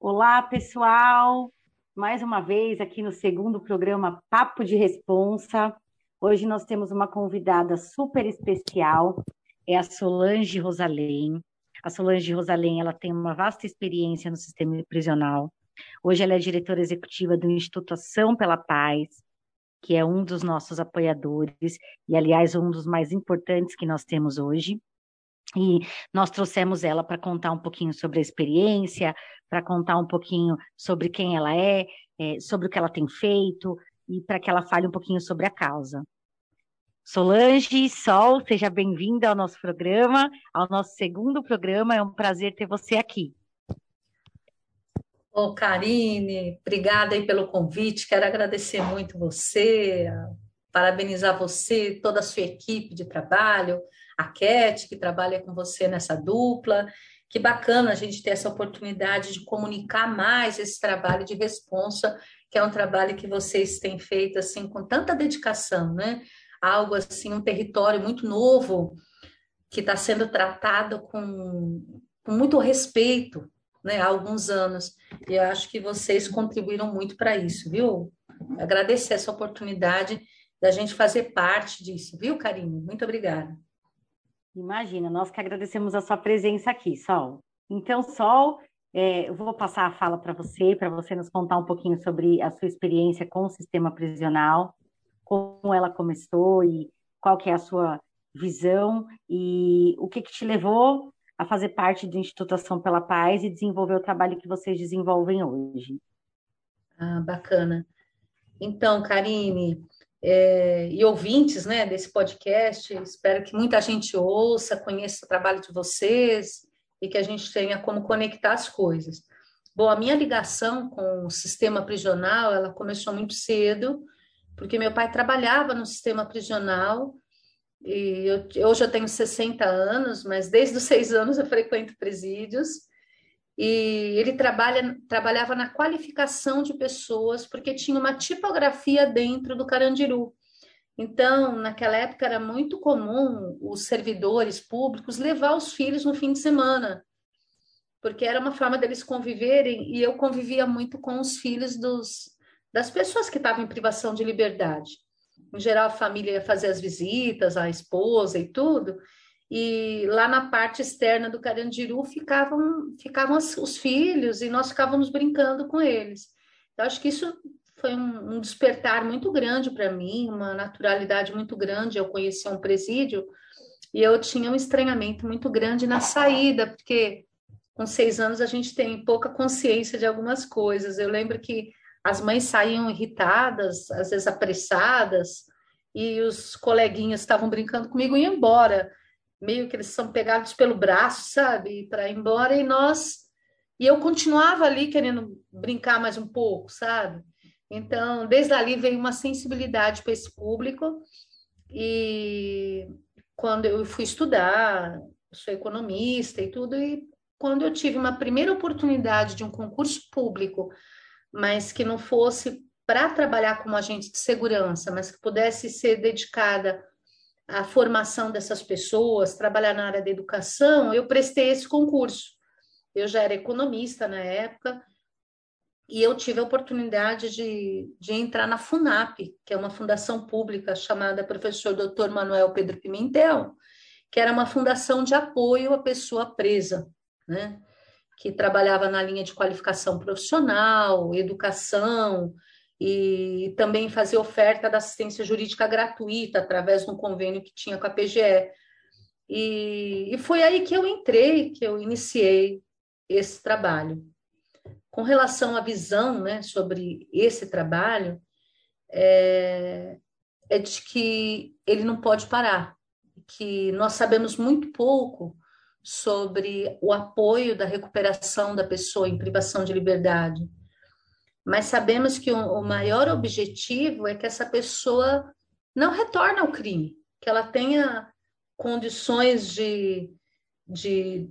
Olá, pessoal! Mais uma vez aqui no segundo programa Papo de Responsa. Hoje nós temos uma convidada super especial, é a Solange Rosalém. A Solange Rosalém, ela tem uma vasta experiência no sistema prisional. Hoje ela é diretora executiva do Instituto Ação pela Paz, que é um dos nossos apoiadores e, aliás, um dos mais importantes que nós temos hoje. E nós trouxemos ela para contar um pouquinho sobre a experiência, para contar um pouquinho sobre quem ela é, é, sobre o que ela tem feito e para que ela fale um pouquinho sobre a causa. Solange, Sol, seja bem-vinda ao nosso programa, ao nosso segundo programa. É um prazer ter você aqui. Ô, Karine, obrigada aí pelo convite. Quero agradecer muito você, parabenizar você, toda a sua equipe de trabalho, a Cat, que trabalha com você nessa dupla. Que bacana a gente ter essa oportunidade de comunicar mais esse trabalho de responsa, que é um trabalho que vocês têm feito assim com tanta dedicação, né? Algo assim, um território muito novo que está sendo tratado com, com muito respeito, né? Há alguns anos. E eu acho que vocês contribuíram muito para isso, viu? Agradecer essa oportunidade da gente fazer parte disso, viu, Karine? Muito obrigada. Imagina, nós que agradecemos a sua presença aqui, Sol. Então, Sol, é, eu vou passar a fala para você, para você nos contar um pouquinho sobre a sua experiência com o sistema prisional, como ela começou e qual que é a sua visão e o que, que te levou a fazer parte do Instituto Ação pela Paz e desenvolver o trabalho que vocês desenvolvem hoje. Ah, bacana. Então, Karine, é, e ouvintes né, desse podcast. Espero que muita gente ouça, conheça o trabalho de vocês e que a gente tenha como conectar as coisas. Bom, a minha ligação com o sistema prisional, ela começou muito cedo, porque meu pai trabalhava no sistema prisional, e eu, hoje eu tenho 60 anos, mas desde os seis anos eu frequento presídios, e ele trabalha, trabalhava na qualificação de pessoas, porque tinha uma tipografia dentro do Carandiru. Então, naquela época era muito comum os servidores públicos levar os filhos no fim de semana, porque era uma forma deles conviverem, e eu convivia muito com os filhos dos, das pessoas que estavam em privação de liberdade. Em geral, a família ia fazer as visitas, a esposa e tudo, e lá na parte externa do Carandiru ficavam, ficavam os filhos e nós ficávamos brincando com eles. Eu acho que isso foi um, um despertar muito grande para mim, uma naturalidade muito grande. Eu conheci um presídio e eu tinha um estranhamento muito grande na saída, porque com seis anos a gente tem pouca consciência de algumas coisas. Eu lembro que as mães saíam irritadas, às vezes apressadas, e os coleguinhas estavam brincando comigo e iam embora meio que eles são pegados pelo braço, sabe, para ir embora, e nós. E eu continuava ali querendo brincar mais um pouco, sabe? Então, desde ali veio uma sensibilidade para esse público, e quando eu fui estudar, sou economista e tudo, e quando eu tive uma primeira oportunidade de um concurso público, mas que não fosse para trabalhar como agente de segurança, mas que pudesse ser dedicada a formação dessas pessoas, trabalhar na área da educação, eu prestei esse concurso. Eu já era economista na época e eu tive a oportunidade de, de entrar na FUNAP, que é uma fundação pública chamada Professor Dr. Manuel Pedro Pimentel, que era uma fundação de apoio à pessoa presa, né? que trabalhava na linha de qualificação profissional, educação, e também fazer oferta da assistência jurídica gratuita através de um convênio que tinha com a PGE. E, e foi aí que eu entrei, que eu iniciei esse trabalho. Com relação à visão né, sobre esse trabalho, é, é de que ele não pode parar, que nós sabemos muito pouco sobre o apoio da recuperação da pessoa em privação de liberdade mas sabemos que o, maior objetivo é que essa pessoa não retorne ao crime, que ela tenha condições de, de,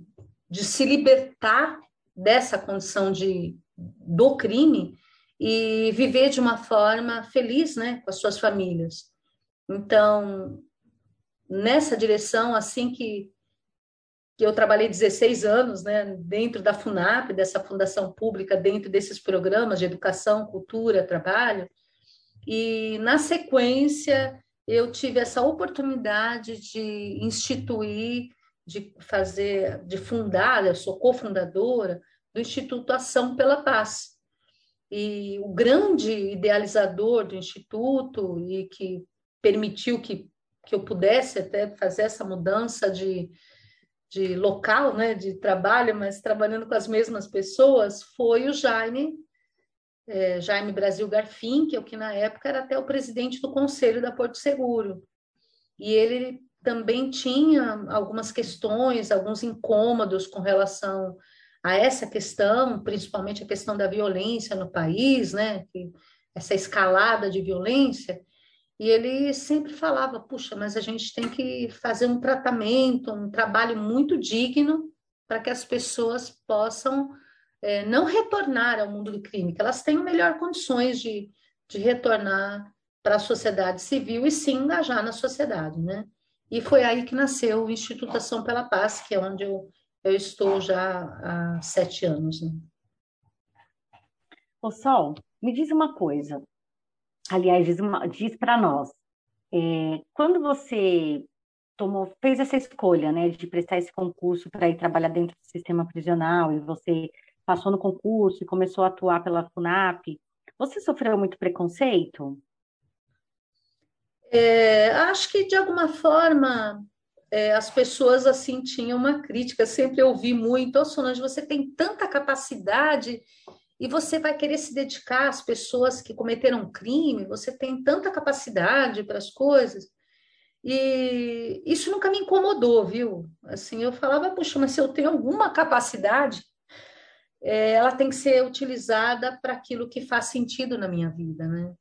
de se libertar dessa condição de, do crime e viver de uma forma feliz né, com as suas famílias. Então, nessa direção, assim que, que eu trabalhei 16 anos né, dentro da FUNAP, dessa fundação pública, dentro desses programas de educação, cultura, trabalho. E, na sequência, eu tive essa oportunidade de instituir, de fazer, de fundar, eu sou cofundadora do Instituto Ação pela Paz. E o grande idealizador do Instituto e que permitiu que, que eu pudesse até fazer essa mudança de, de local, né, de trabalho, mas trabalhando com as mesmas pessoas, foi o Jaime, é, Jaime Brasil Garfim, que é o que na época era até o presidente do Conselho da Porto Seguro. E ele também tinha algumas questões, alguns incômodos com relação a essa questão, principalmente a questão da violência no país, né, essa escalada de violência, e ele sempre falava: puxa, mas a gente tem que fazer um tratamento, um trabalho muito digno para que as pessoas possam é, não retornar ao mundo do crime, que elas tenham melhor condições de, de retornar para a sociedade civil e se engajar na sociedade, né? E foi aí que nasceu o Instituto Ação pela Paz, que é onde eu, eu estou já há sete anos. Né? Sol, me diz uma coisa aliás, diz, diz para nós, é, quando você tomou, fez essa escolha, né, de prestar esse concurso para ir trabalhar dentro do sistema prisional e você passou no concurso e começou a atuar pela FUNAP, você sofreu muito preconceito? É, acho que de alguma forma é, as pessoas assim tinham uma crítica. Sempre ouvi muito, oh, Solange, você tem tanta capacidade e você vai querer se dedicar às pessoas que cometeram crime, você tem tanta capacidade para as coisas. E isso nunca me incomodou, viu? Assim, eu falava, puxa, mas se eu tenho alguma capacidade, é, ela tem que ser utilizada para aquilo que faz sentido na minha vida, né?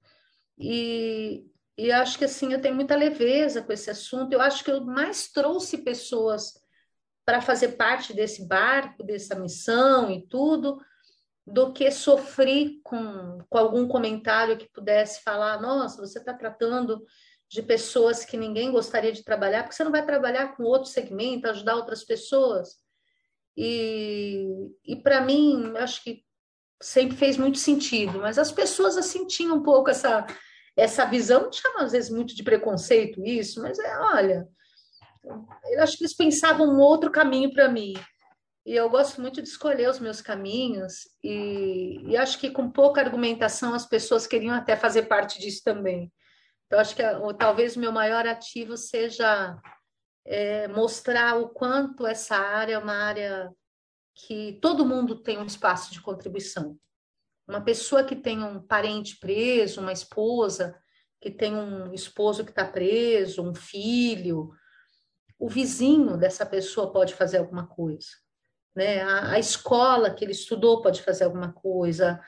E, e acho que assim, eu tenho muita leveza com esse assunto. Eu acho que eu mais trouxe pessoas para fazer parte desse barco, dessa missão e tudo, do que sofrer com, com algum comentário que pudesse falar: nossa, você está tratando de pessoas que ninguém gostaria de trabalhar, porque você não vai trabalhar com outro segmento, ajudar outras pessoas. E, e para mim, acho que sempre fez muito sentido, mas as pessoas assim tinham um pouco essa, essa visão, chama às vezes muito de preconceito isso, mas é, olha, eu acho que eles pensavam um outro caminho para mim. E eu gosto muito de escolher os meus caminhos, e, e acho que com pouca argumentação as pessoas queriam até fazer parte disso também. Então, acho que ou, talvez o meu maior ativo seja é, mostrar o quanto essa área é uma área que todo mundo tem um espaço de contribuição. Uma pessoa que tem um parente preso, uma esposa que tem um esposo que está preso, um filho, o vizinho dessa pessoa pode fazer alguma coisa né? A, a escola que ele estudou pode fazer alguma coisa,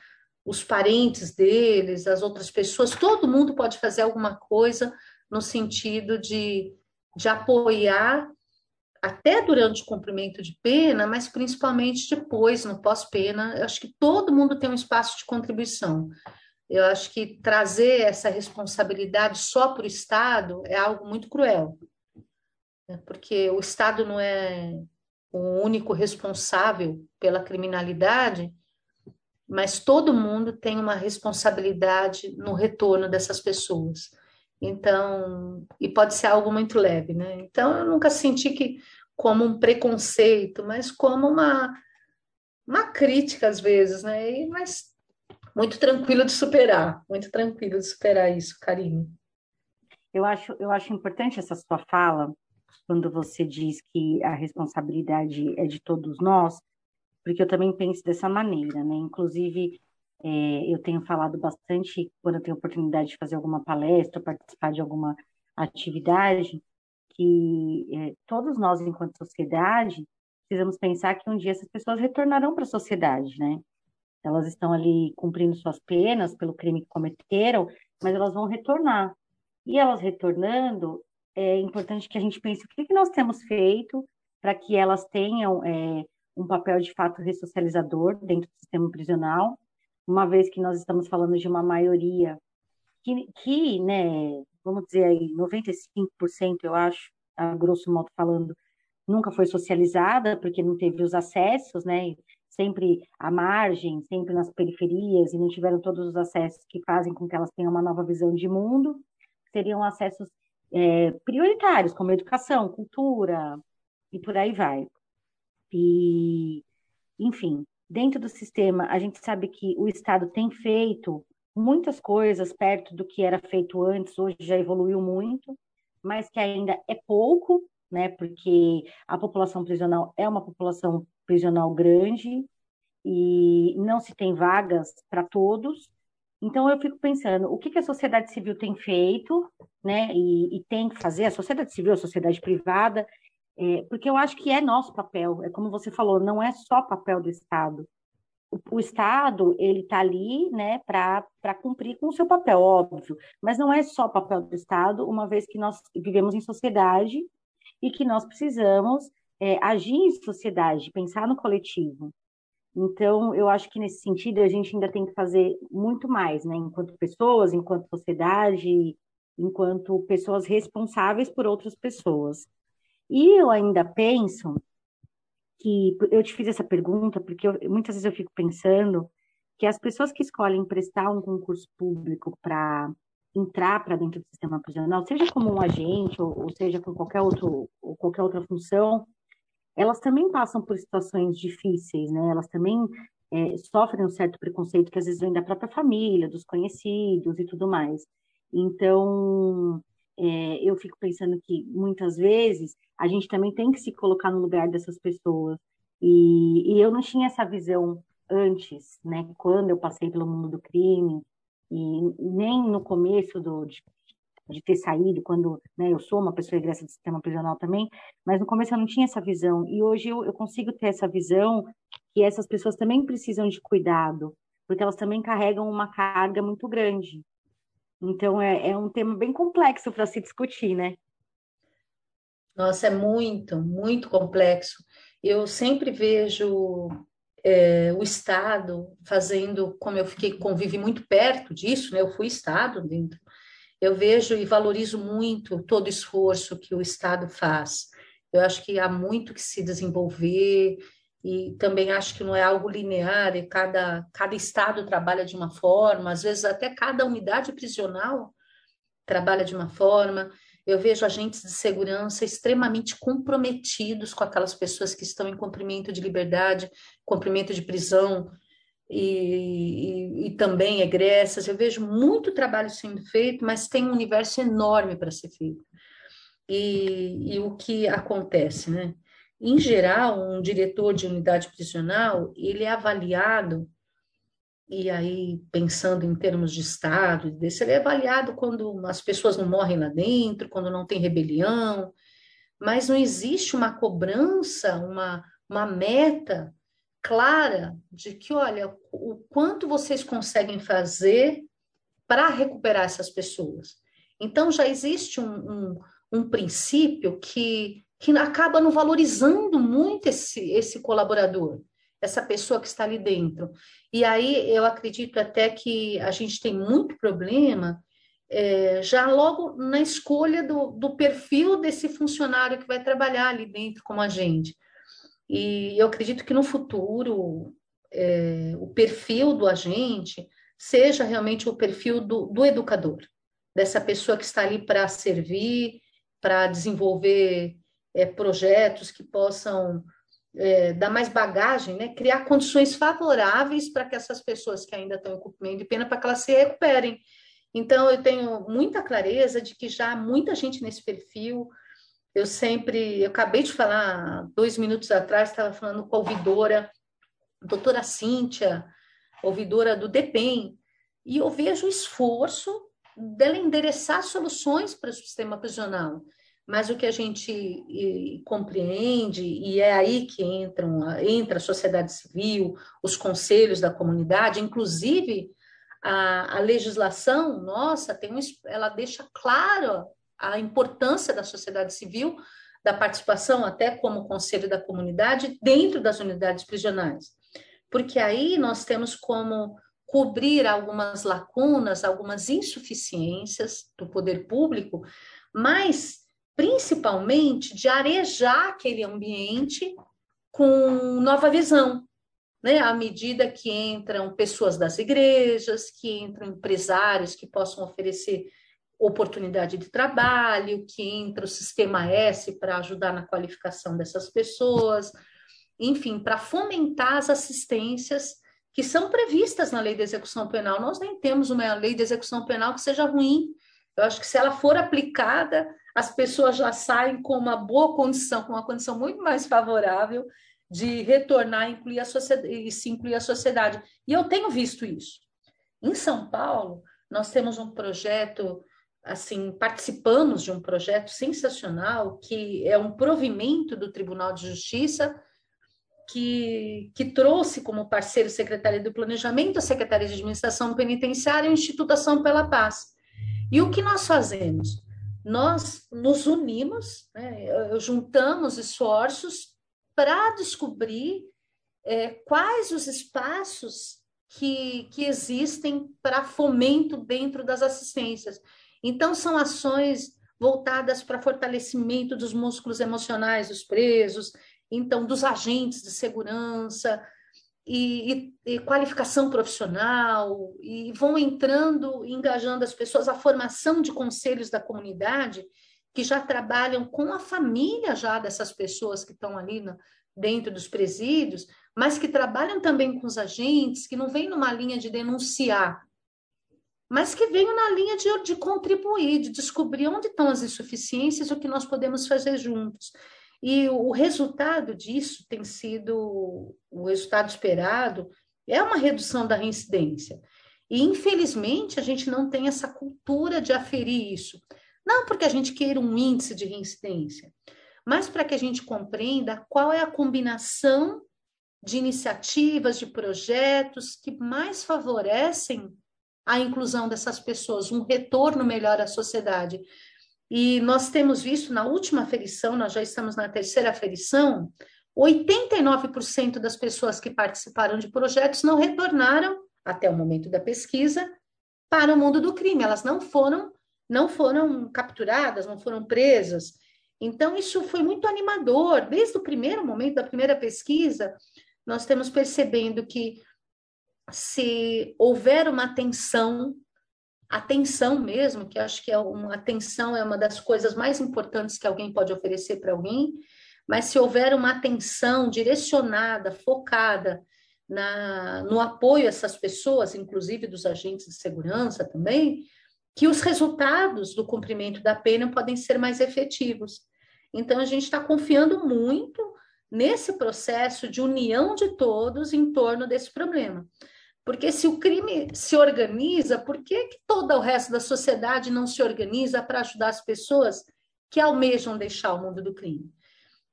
os parentes deles, as outras pessoas, todo mundo pode fazer alguma coisa no sentido de, de apoiar até durante o cumprimento de pena, mas principalmente depois, no pós-pena. Acho que todo mundo tem um espaço de contribuição. Eu acho que trazer essa responsabilidade só para o Estado é algo muito cruel, né? porque o Estado não é o único responsável pela criminalidade, mas todo mundo tem uma responsabilidade no retorno dessas pessoas. Então, e pode ser algo muito leve, né? Então, eu nunca senti que como um preconceito, mas como uma uma crítica às vezes, né? E, mas muito tranquilo de superar, muito tranquilo de superar isso, Karine. Eu acho, eu acho importante essa sua fala, quando você diz que a responsabilidade é de todos nós, porque eu também penso dessa maneira, né? Inclusive, é, eu tenho falado bastante quando eu tenho oportunidade de fazer alguma palestra, participar de alguma atividade, que é, todos nós, enquanto sociedade, precisamos pensar que um dia essas pessoas retornarão para a sociedade, né? Elas estão ali cumprindo suas penas pelo crime que cometeram, mas elas vão retornar. E elas retornando, é importante que a gente pense o que, que nós temos feito para que elas tenham é, um papel de fato ressocializador dentro do sistema prisional, uma vez que nós estamos falando de uma maioria que, que né, vamos dizer aí, 95%, eu acho, a grosso modo falando, nunca foi socializada, porque não teve os acessos, né? Sempre à margem, sempre nas periferias, e não tiveram todos os acessos que fazem com que elas tenham uma nova visão de mundo, seriam acessos é, prioritários, como educação, cultura, e por aí vai. E, enfim, dentro do sistema, a gente sabe que o Estado tem feito muitas coisas perto do que era feito antes, hoje já evoluiu muito, mas que ainda é pouco, né? Porque a população prisional é uma população prisional grande e não se tem vagas para todos. Então eu fico pensando, o que, que a sociedade civil tem feito, né? E, e tem que fazer, a sociedade civil, a sociedade privada, é, porque eu acho que é nosso papel, é como você falou, não é só papel do Estado. O, o Estado, ele está ali né, para cumprir com o seu papel, óbvio, mas não é só papel do Estado, uma vez que nós vivemos em sociedade e que nós precisamos é, agir em sociedade, pensar no coletivo. Então, eu acho que nesse sentido a gente ainda tem que fazer muito mais, né? Enquanto pessoas, enquanto sociedade, enquanto pessoas responsáveis por outras pessoas. E eu ainda penso que eu te fiz essa pergunta porque eu, muitas vezes eu fico pensando que as pessoas que escolhem prestar um concurso público para entrar para dentro do sistema prisional, seja como um agente ou, ou, seja com qualquer outro ou qualquer outra função, elas também passam por situações difíceis, né? Elas também é, sofrem um certo preconceito que às vezes vem da própria família, dos conhecidos e tudo mais. Então, é, eu fico pensando que muitas vezes a gente também tem que se colocar no lugar dessas pessoas. E, e eu não tinha essa visão antes, né? Quando eu passei pelo mundo do crime, e nem no começo do, de, de ter saído, quando né, eu sou uma pessoa egressa do sistema prisional também, mas no começo eu não tinha essa visão. E hoje eu, eu consigo ter essa visão que essas pessoas também precisam de cuidado, porque elas também carregam uma carga muito grande. Então, é, é um tema bem complexo para se discutir, né? Nossa, é muito, muito complexo. Eu sempre vejo é, o Estado fazendo, como eu fiquei convivi muito perto disso, né? Eu fui Estado dentro. Eu vejo e valorizo muito todo o esforço que o Estado faz. Eu acho que há muito que se desenvolver e também acho que não é algo linear e cada, cada estado trabalha de uma forma, às vezes até cada unidade prisional trabalha de uma forma. Eu vejo agentes de segurança extremamente comprometidos com aquelas pessoas que estão em cumprimento de liberdade, cumprimento de prisão e, e, e também egressas. Eu vejo muito trabalho sendo feito, mas tem um universo enorme para ser feito. E, e o que acontece, né? Em geral, um diretor de unidade prisional, ele é avaliado, e aí pensando em termos de Estado, desse, ele é avaliado quando as pessoas não morrem lá dentro, quando não tem rebelião, mas não existe uma cobrança, uma, uma meta clara de que, olha, o quanto vocês conseguem fazer para recuperar essas pessoas. Então, já existe um, um, um princípio que que acaba não valorizando muito esse, esse colaborador, essa pessoa que está ali dentro. E aí eu acredito até que a gente tem muito problema é, já logo na escolha do, do perfil desse funcionário que vai trabalhar ali dentro com a gente. E eu acredito que no futuro é, o perfil do agente seja realmente o perfil do, do educador, dessa pessoa que está ali para servir, para desenvolver é, projetos que possam é, dar mais bagagem, né? criar condições favoráveis para que essas pessoas que ainda estão em cumprimento de pena, para que elas se recuperem. Então, eu tenho muita clareza de que já há muita gente nesse perfil. Eu sempre, eu acabei de falar, dois minutos atrás, estava falando com a ouvidora, a doutora Cíntia, ouvidora do DEPEN, e eu vejo o esforço dela endereçar soluções para o sistema prisional. Mas o que a gente compreende, e é aí que entram, entra a sociedade civil, os conselhos da comunidade, inclusive a, a legislação nossa tem um, ela deixa claro a importância da sociedade civil, da participação até como conselho da comunidade dentro das unidades prisionais. Porque aí nós temos como cobrir algumas lacunas, algumas insuficiências do poder público, mas principalmente de arejar aquele ambiente com nova visão, né? À medida que entram pessoas das igrejas, que entram empresários que possam oferecer oportunidade de trabalho, que entra o sistema S para ajudar na qualificação dessas pessoas, enfim, para fomentar as assistências que são previstas na lei de execução penal. Nós nem temos uma lei de execução penal que seja ruim. Eu acho que se ela for aplicada, as pessoas já saem com uma boa condição, com uma condição muito mais favorável de retornar e, incluir a sociedade, e se incluir a sociedade. E eu tenho visto isso. Em São Paulo, nós temos um projeto, assim, participamos de um projeto sensacional, que é um provimento do Tribunal de Justiça, que, que trouxe como parceiro Secretaria do Planejamento, a Secretaria de Administração Penitenciária e o Instituto Ação pela Paz. E o que nós fazemos? Nós nos unimos, né, juntamos esforços para descobrir é, quais os espaços que, que existem para fomento dentro das assistências. Então, são ações voltadas para fortalecimento dos músculos emocionais dos presos, então, dos agentes de segurança, e, e, e, qualificação profissional, e vão entrando, engajando as pessoas, a formação de conselhos da comunidade, que já trabalham com a família já dessas pessoas que estão ali dentro dos presídios, mas que trabalham também com os agentes, que não vêm numa linha de denunciar, mas que vêm na linha de, de contribuir, de descobrir onde estão as insuficiências e o que nós podemos fazer juntos. E o resultado disso tem sido, o resultado esperado, é uma redução da reincidência. E, infelizmente, a gente não tem essa cultura de aferir isso. Não porque a gente queira um índice de reincidência, mas para que a gente compreenda qual é a combinação de iniciativas, de projetos que mais favorecem a inclusão dessas pessoas, um retorno melhor à sociedade. E nós temos visto na última aferição, nós já estamos na terceira aferição, 89% das pessoas que participaram de projetos não retornaram, até o momento da pesquisa, para o mundo do crime. Elas não foram não foram capturadas, não foram presas. Então, isso foi muito animador. Desde o primeiro momento da primeira pesquisa, nós temos percebendo que se houver uma atenção, atenção mesmo, que acho que é uma atenção é uma das coisas mais importantes que alguém pode oferecer para alguém, mas se houver uma atenção direcionada, focada na, no apoio a essas pessoas, inclusive dos agentes de segurança também, que os resultados do cumprimento da pena podem ser mais efetivos. Então, a gente está confiando muito nesse processo de união de todos em torno desse problema. Porque se o crime se organiza, por que, que todo o resto da sociedade não se organiza para ajudar as pessoas que almejam deixar o mundo do crime?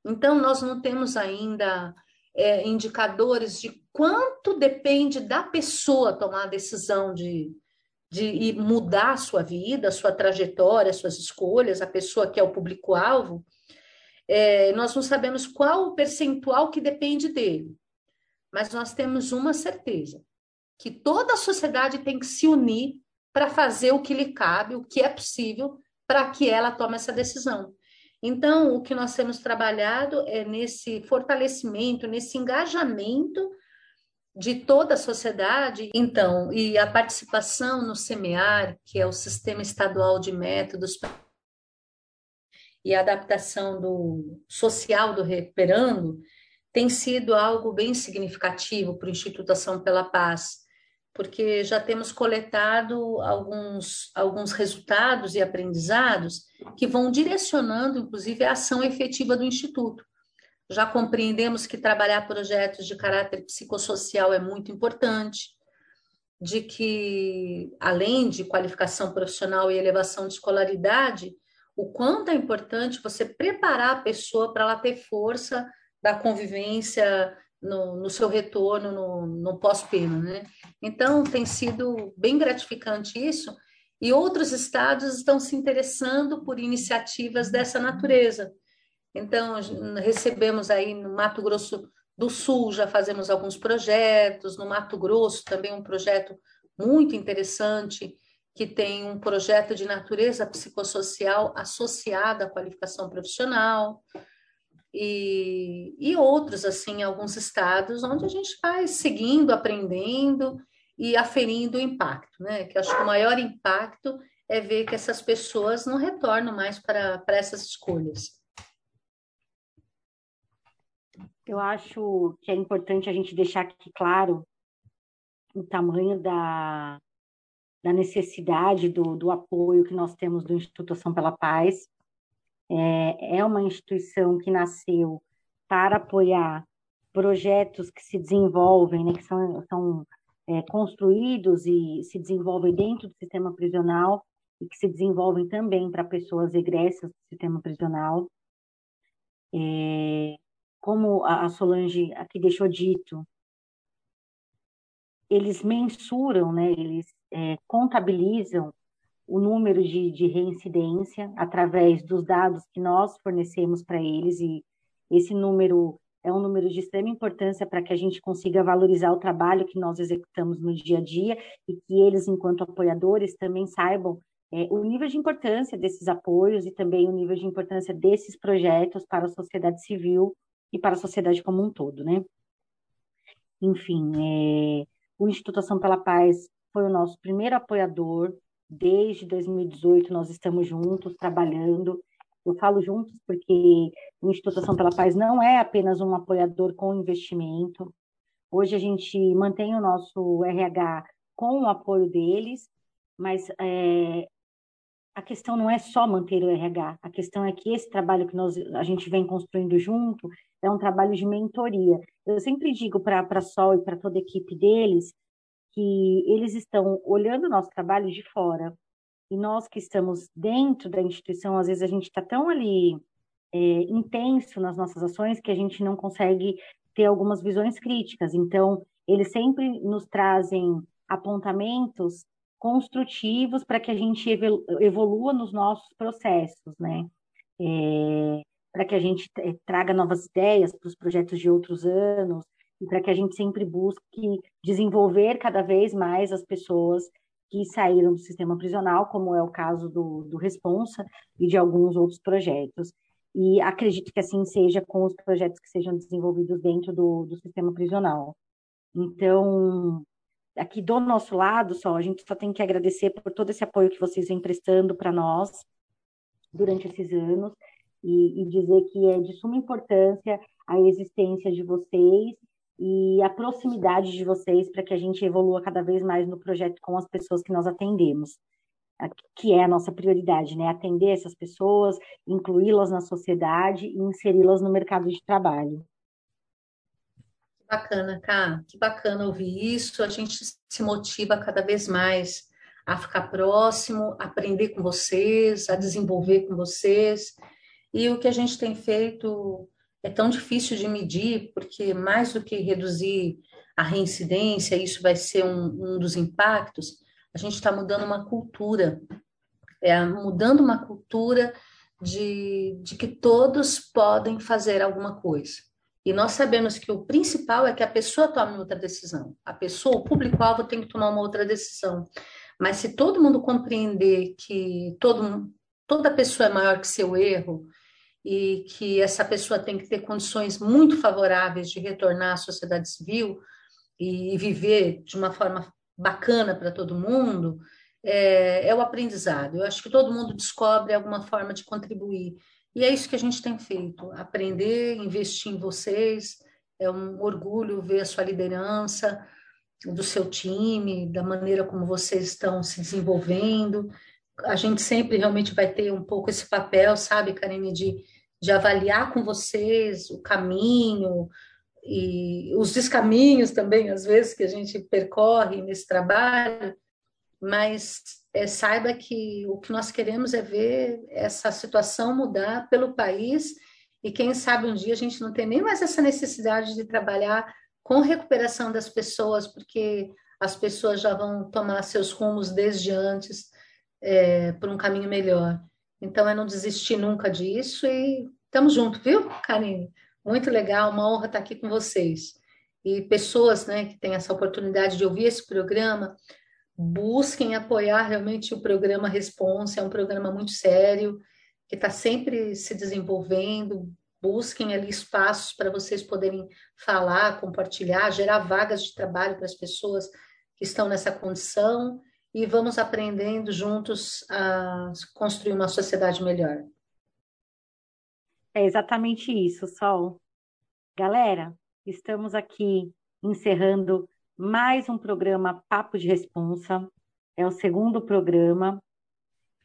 Então, nós não temos ainda é, indicadores de quanto depende da pessoa tomar a decisão de, de mudar a sua vida, a sua trajetória, as suas escolhas, a pessoa que é o público-alvo, é, nós não sabemos qual o percentual que depende dele. Mas nós temos uma certeza: que toda a sociedade tem que se unir para fazer o que lhe cabe, o que é possível, para que ela tome essa decisão. Então, o que nós temos trabalhado é nesse fortalecimento, nesse engajamento de toda a sociedade. Então, e a participação no SEMEAR, que é o Sistema Estadual de Métodos e adaptação do social do recuperando, tem sido algo bem significativo para o Instituto Ação pela Paz, porque já temos coletado alguns, alguns resultados e aprendizados que vão direcionando, inclusive, a ação efetiva do Instituto. Já compreendemos que trabalhar projetos de caráter psicossocial é muito importante, de que, além de qualificação profissional e elevação de escolaridade, o quanto é importante você preparar a pessoa para ela ter força da convivência no, no seu retorno no, no pós-pena, né? Então, tem sido bem gratificante isso, e outros estados estão se interessando por iniciativas dessa natureza. Então, recebemos aí no Mato Grosso do Sul, já fazemos alguns projetos, no Mato Grosso também um projeto muito interessante, que tem um projeto de natureza psicossocial associado à qualificação profissional, e, e outros, assim, alguns estados onde a gente vai seguindo, aprendendo e aferindo o impacto, né? Que acho que o maior impacto é ver que essas pessoas não retornam mais para, essas escolhas. Eu acho que é importante a gente deixar aqui claro o tamanho da, da necessidade do, do apoio que nós temos do Instituto Ação pela Paz. É, é uma instituição que nasceu para apoiar projetos que se desenvolvem, né, que são, são é, construídos e se desenvolvem dentro do sistema prisional e que se desenvolvem também para pessoas egressas do sistema prisional. É, como a Solange aqui deixou dito, eles mensuram, né, eles é, contabilizam o número de, de reincidência através dos dados que nós fornecemos para eles, e esse número é um número de extrema importância para que a gente consiga valorizar o trabalho que nós executamos no dia a dia e que eles, enquanto apoiadores, também saibam é, o nível de importância desses apoios e também o nível de importância desses projetos para a sociedade civil e para a sociedade como um todo, né? Enfim, é, o Instituto Ação pela Paz foi o nosso primeiro apoiador. Desde 2018 nós estamos juntos, trabalhando. Eu falo juntos porque o Instituto Ação pela Paz não é apenas um apoiador com investimento. Hoje a gente mantém o nosso RH com o apoio deles, mas é, a questão não é só manter o RH, a questão é que esse trabalho que nós, a gente vem construindo junto é um trabalho de mentoria. Eu sempre digo para a Sol e para toda a equipe deles que eles estão olhando o nosso trabalho de fora. E nós que estamos dentro da instituição, às vezes a gente está tão ali é, intenso nas nossas ações que a gente não consegue ter algumas visões críticas. Então, eles sempre nos trazem apontamentos construtivos para que a gente evolua nos nossos processos, né? É, para que a gente é, traga novas ideias para os projetos de outros anos e para que a gente sempre busque desenvolver cada vez mais as pessoas que saíram do sistema prisional, como é o caso do, do Responsa e de alguns outros projetos. E acredito que assim seja com os projetos que sejam desenvolvidos dentro do, do sistema prisional. Então, aqui do nosso lado, só a gente só tem que agradecer por todo esse apoio que vocês vêm prestando para nós durante esses anos e, e, dizer que é de suma importância a existência de vocês e a proximidade de vocês para que a gente evolua cada vez mais no projeto com as pessoas que nós atendemos, que é a nossa prioridade, né? Atender essas pessoas, incluí-las na sociedade e inseri-las no mercado de trabalho. Que bacana, Cá, que bacana ouvir isso. A gente se motiva cada vez mais a ficar próximo, a aprender com vocês, a desenvolver com vocês. E o que a gente tem feito é tão difícil de medir, porque mais do que reduzir a reincidência, isso vai ser um, um dos impactos, a gente está mudando uma cultura, é, mudando uma cultura de, de que todos podem fazer alguma coisa. E nós sabemos que o principal é que a pessoa tome outra decisão. A pessoa, o público-alvo tem que tomar uma outra decisão. Mas se todo mundo compreender que todo, toda pessoa é maior que seu erro e que essa pessoa tem que ter condições muito favoráveis de retornar à sociedade civil e viver de uma forma bacana para todo mundo, é, é, o aprendizado. Eu acho que todo mundo descobre alguma forma de contribuir. E é isso que a gente tem feito: aprender, investir em vocês. É um orgulho ver a sua liderança, do seu time, da maneira como vocês estão se desenvolvendo. A gente sempre realmente vai ter um pouco esse papel, sabe, Karine, de de avaliar com vocês o caminho e os descaminhos também, às vezes, que a gente percorre nesse trabalho, mas é, saiba que o que nós queremos é ver essa situação mudar pelo país e quem sabe um dia a gente não tem nem mais essa necessidade de trabalhar com recuperação das pessoas, porque as pessoas já vão tomar seus rumos desde antes é, por um caminho melhor. Então, é não desistir nunca disso e estamos juntos, viu, Karine? Muito legal, uma honra estar aqui com vocês. E pessoas né, que têm essa oportunidade de ouvir esse programa busquem apoiar realmente o programa Responsa, é um programa muito sério, que está sempre se desenvolvendo. Busquem ali espaços para vocês poderem falar, compartilhar, gerar vagas de trabalho para as pessoas que estão nessa condição e vamos aprendendo juntos a construir uma sociedade melhor. É exatamente isso, Sol. Galera, estamos aqui encerrando mais um programa Papo de Responsa. É o segundo programa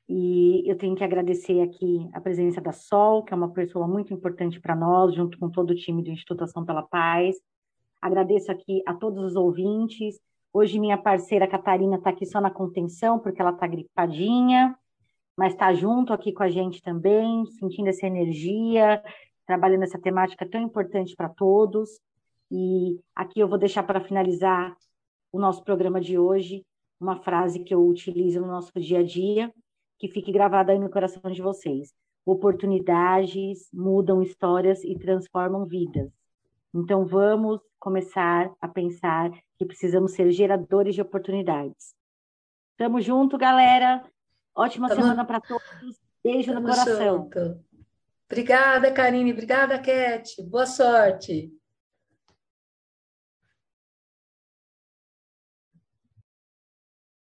e eu tenho que agradecer aqui a presença da Sol, que é uma pessoa muito importante para nós, junto com todo o time do Instituto Ação pela Paz. Agradeço aqui a todos os ouvintes. Hoje minha parceira Catarina está aqui só na contenção, porque ela está gripadinha, mas está junto aqui com a gente também, sentindo essa energia, trabalhando essa temática tão importante para todos. E aqui eu vou deixar para finalizar o nosso programa de hoje uma frase que eu utilizo no nosso dia a dia, que fique gravada aí no coração de vocês. Oportunidades mudam histórias e transformam vidas. Então vamos começar a pensar que precisamos ser geradores de oportunidades. Tamo junto, galera. Ótima Tamo... semana para todos. Beijo Tamo no coração. Junto. Obrigada, Karine. Obrigada, Cat. Boa sorte.